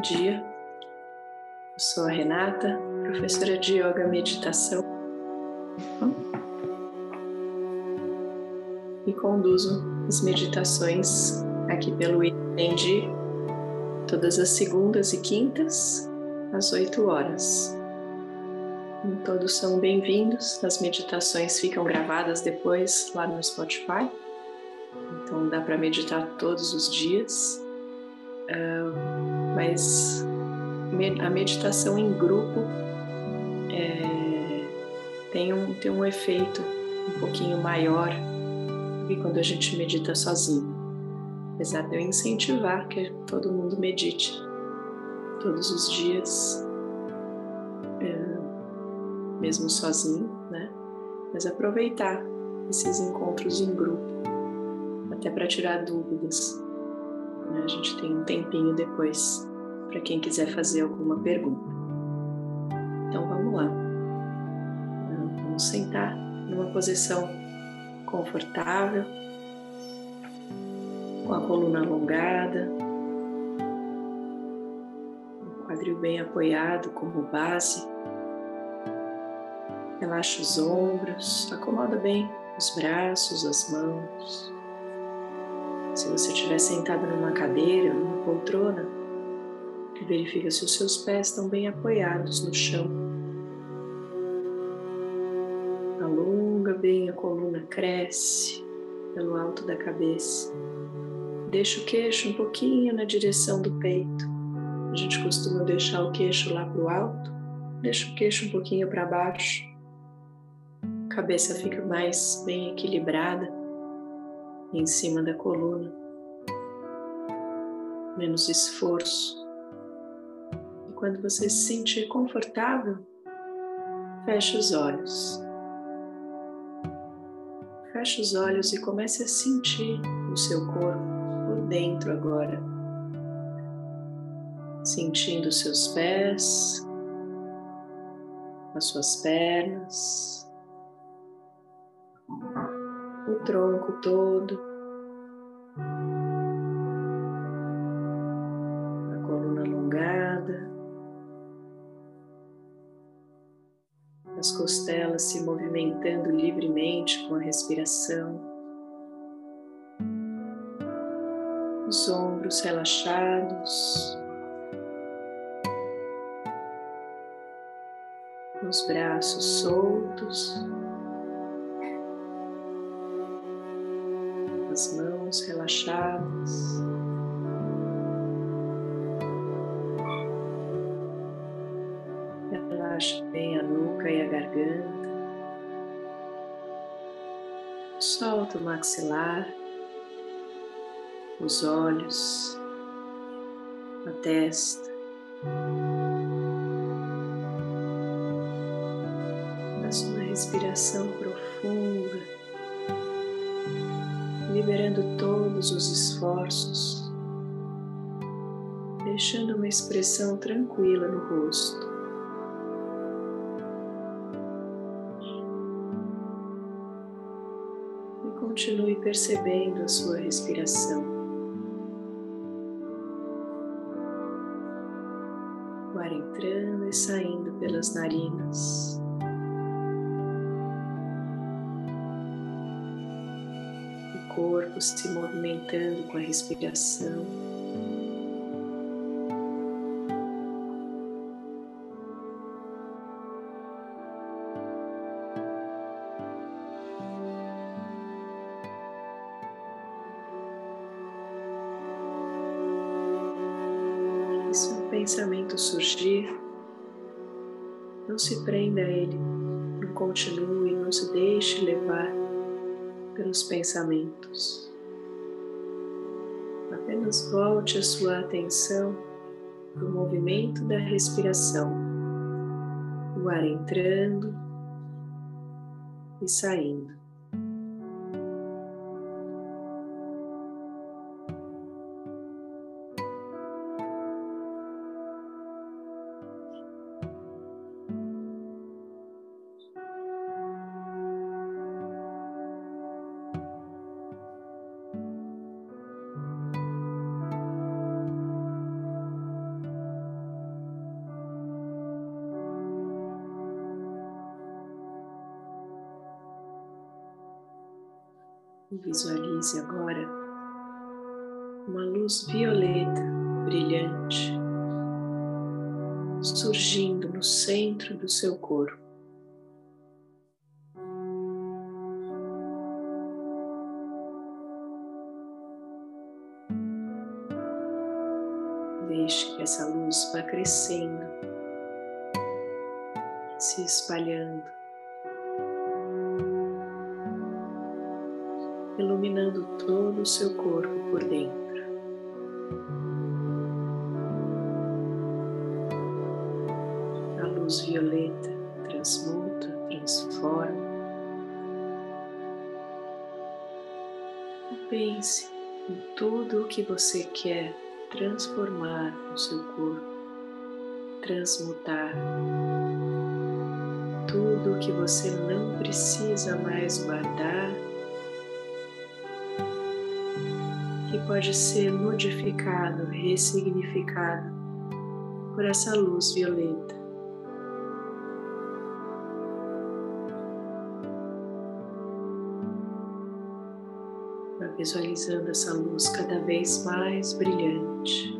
Bom dia, eu sou a Renata, professora de Yoga Meditação e conduzo as meditações aqui pelo Entendi todas as segundas e quintas às 8 horas. E todos são bem-vindos, as meditações ficam gravadas depois lá no Spotify, então dá para meditar todos os dias. Mas a meditação em grupo é, tem, um, tem um efeito um pouquinho maior do que quando a gente medita sozinho. Apesar de eu incentivar que todo mundo medite todos os dias, é, mesmo sozinho, né? Mas aproveitar esses encontros em grupo, até para tirar dúvidas. Né? A gente tem um tempinho depois para quem quiser fazer alguma pergunta. Então vamos lá. Vamos sentar numa posição confortável, com a coluna alongada, o quadril bem apoiado como base. Relaxa os ombros, acomoda bem os braços, as mãos. Se você estiver sentado numa cadeira, numa poltrona, verifica se os seus pés estão bem apoiados no chão. Alonga bem a coluna, cresce pelo alto da cabeça. Deixa o queixo um pouquinho na direção do peito. A gente costuma deixar o queixo lá para o alto, deixa o queixo um pouquinho para baixo. A cabeça fica mais bem equilibrada em cima da coluna. Menos esforço. E quando você se sentir confortável, feche os olhos. Feche os olhos e comece a sentir o seu corpo por dentro agora. Sentindo seus pés, as suas pernas, o tronco todo. A coluna alongada, as costelas se movimentando livremente com a respiração, os ombros relaxados, os braços soltos. As mãos relaxadas. Relaxa bem a nuca e a garganta. Solta o maxilar, os olhos, a testa. Faça uma respiração liberando todos os esforços, deixando uma expressão tranquila no rosto. E continue percebendo a sua respiração. O ar entrando e saindo pelas narinas. Corpo se movimentando com a respiração. E se um pensamento surgir, não se prenda a ele, não continue, não se deixe levar pelos pensamentos. Apenas volte a sua atenção para o movimento da respiração, o ar entrando e saindo. Visualize agora uma luz violeta brilhante surgindo no centro do seu corpo. Deixe que essa luz vá crescendo, se espalhando, iluminando todo o seu corpo por dentro. luz violeta transmuta, transforma. E pense em tudo o que você quer transformar no seu corpo, transmutar. Tudo o que você não precisa mais guardar, que pode ser modificado, ressignificado por essa luz violeta. visualizando essa luz cada vez mais brilhante.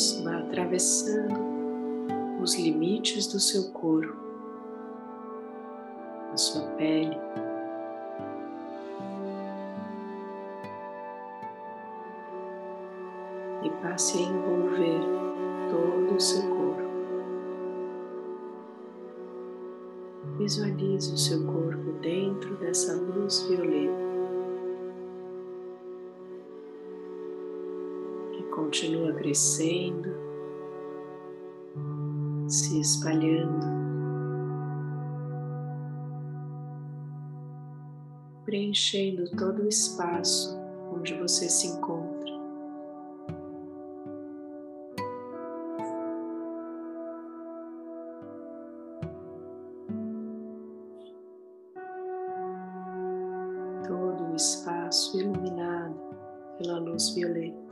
Luz vá atravessando os limites do seu corpo, a sua pele. e passe a envolver todo o seu corpo. Visualize o seu corpo dentro dessa luz violeta continua crescendo, se espalhando, preenchendo todo o espaço onde você se encontra. espaço iluminado pela luz violeta,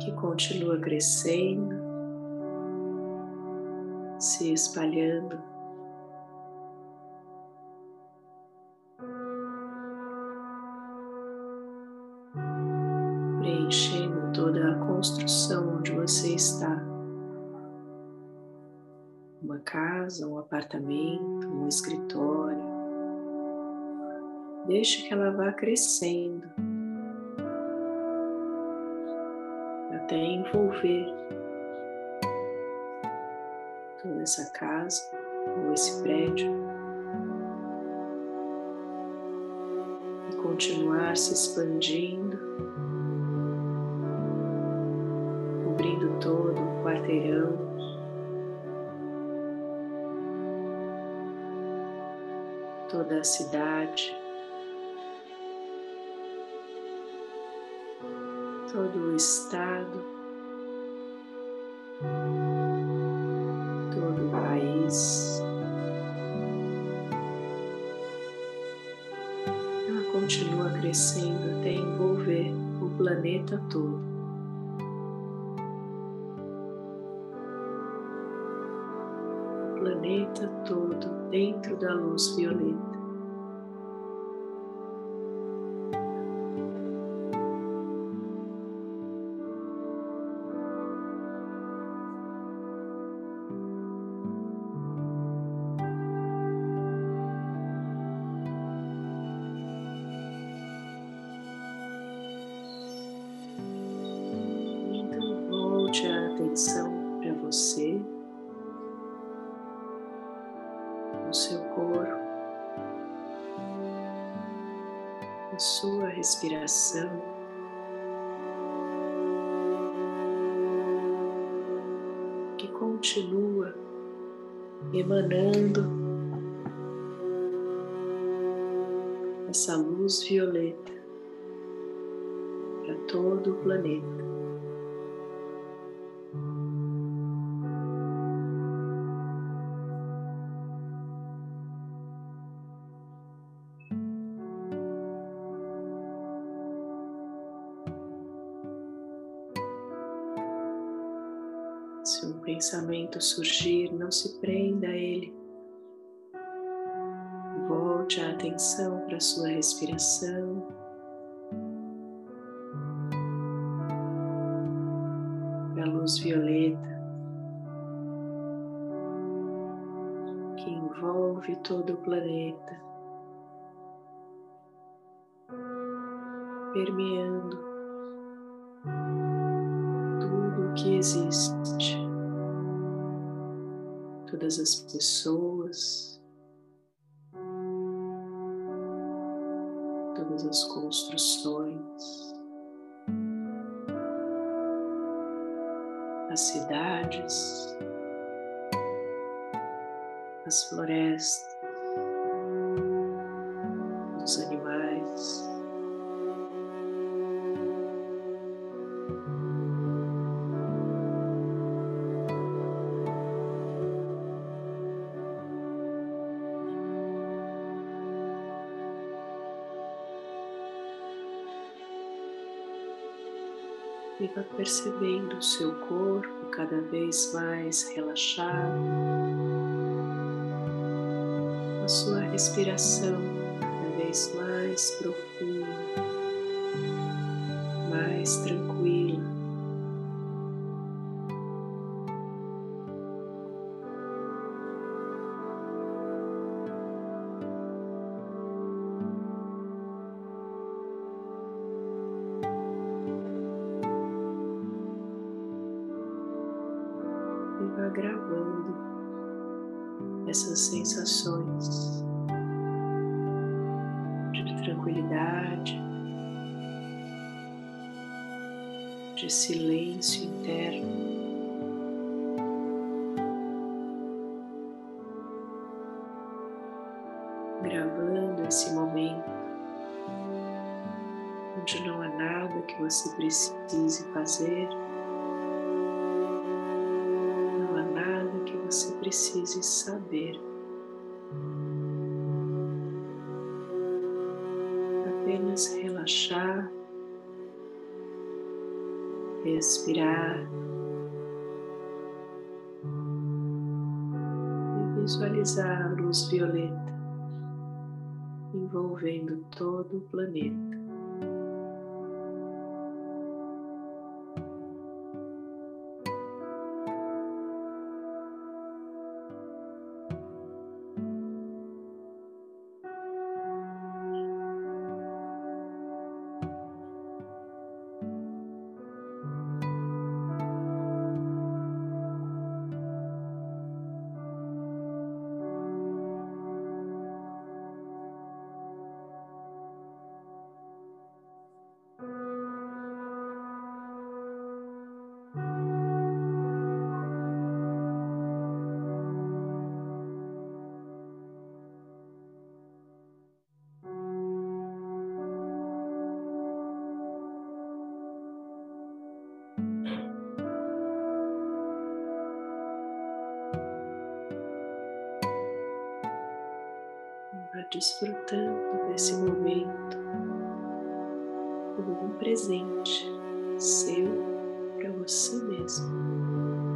que continua crescendo, se espalhando. Preenchendo toda a construção onde você está uma casa, um apartamento, um escritório. Deixe que ela vá crescendo. Até envolver toda essa casa ou esse prédio. E continuar se expandindo, cobrindo todo o quarteirão. toda a cidade, todo o estado, todo o país. Ela continua crescendo até envolver o planeta todo. planeta todo dentro da luz violeta. Respiração. Que continua emanando essa luz violeta para todo o planeta. Pensamento surgir, não se prenda a ele. Volte a atenção para a sua respiração. Para a luz violeta que envolve todo o planeta, permeando tudo o que existe, todas as pessoas. todas as construções, as cidades, as florestas, percebendo o seu corpo cada vez mais relaxado, a sua respiração cada vez mais profunda, mais tranquila. Sensações de tranquilidade, de silêncio interno. Gravando esse momento onde não há nada que você precise fazer. você precise saber. Respirar e visualizar a luz violeta envolvendo todo o planeta. Desfrutando desse momento como um presente seu para você mesmo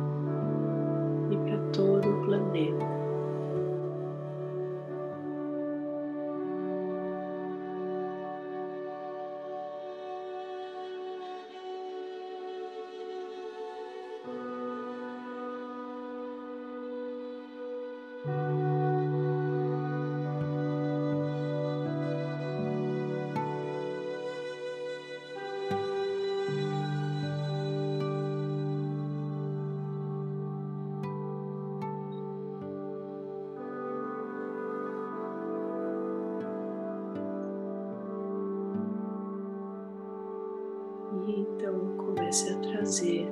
E então comece a trazer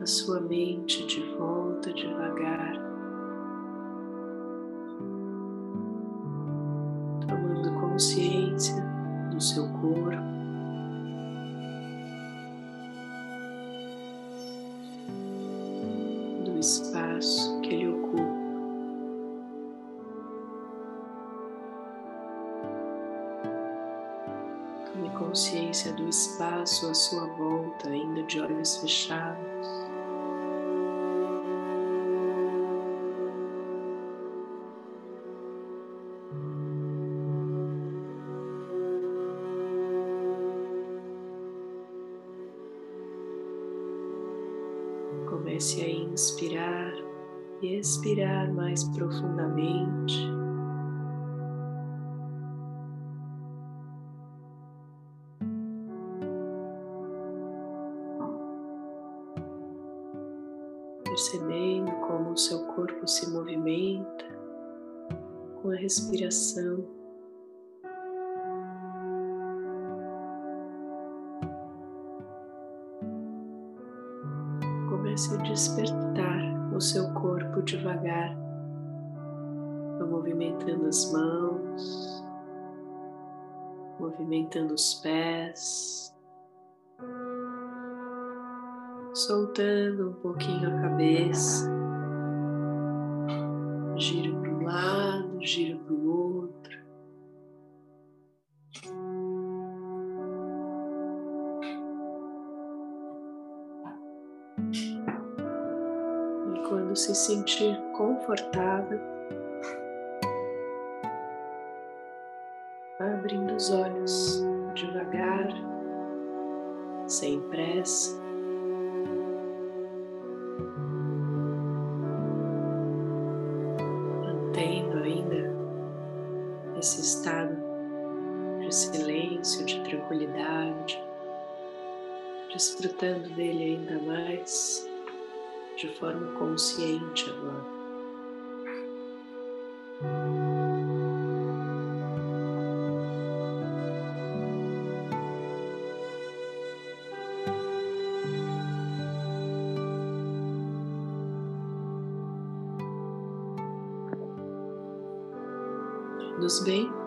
a sua mente de volta devagar, tomando consciência do seu corpo. espaço à sua volta, ainda de olhos fechados. Comece a inspirar e expirar mais profundamente. Com a respiração. Comece a despertar o seu corpo devagar, movimentando as mãos, movimentando os pés, soltando um pouquinho a cabeça, quando se sentir confortável, abrindo os olhos devagar, sem pressa. Mantendo ainda esse estado de silêncio, de tranquilidade, desfrutando dele ainda mais de forma consciente agora. Nos bem?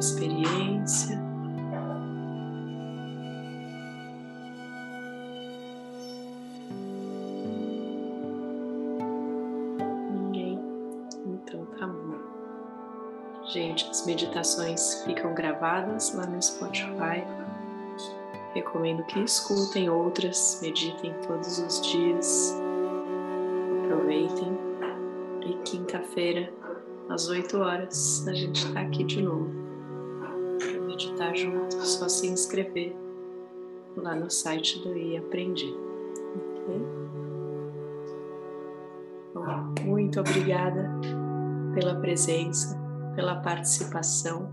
Experiência. Ninguém? Então tá bom. Gente, as meditações ficam gravadas lá no Spotify. Recomendo que escutem outras, meditem todos os dias aproveitem. E quinta-feira, às 8 horas, a gente está aqui de novo meditar junto. Só se inscrever lá no site do I Aprendi. Okay? Bom, muito obrigada pela presença, pela participação.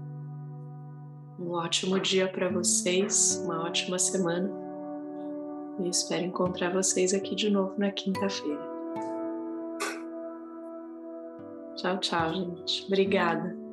Um ótimo dia para vocês, uma ótima semana. E espero encontrar vocês aqui de novo na quinta-feira. Tchau, tchau, gente. Obrigada.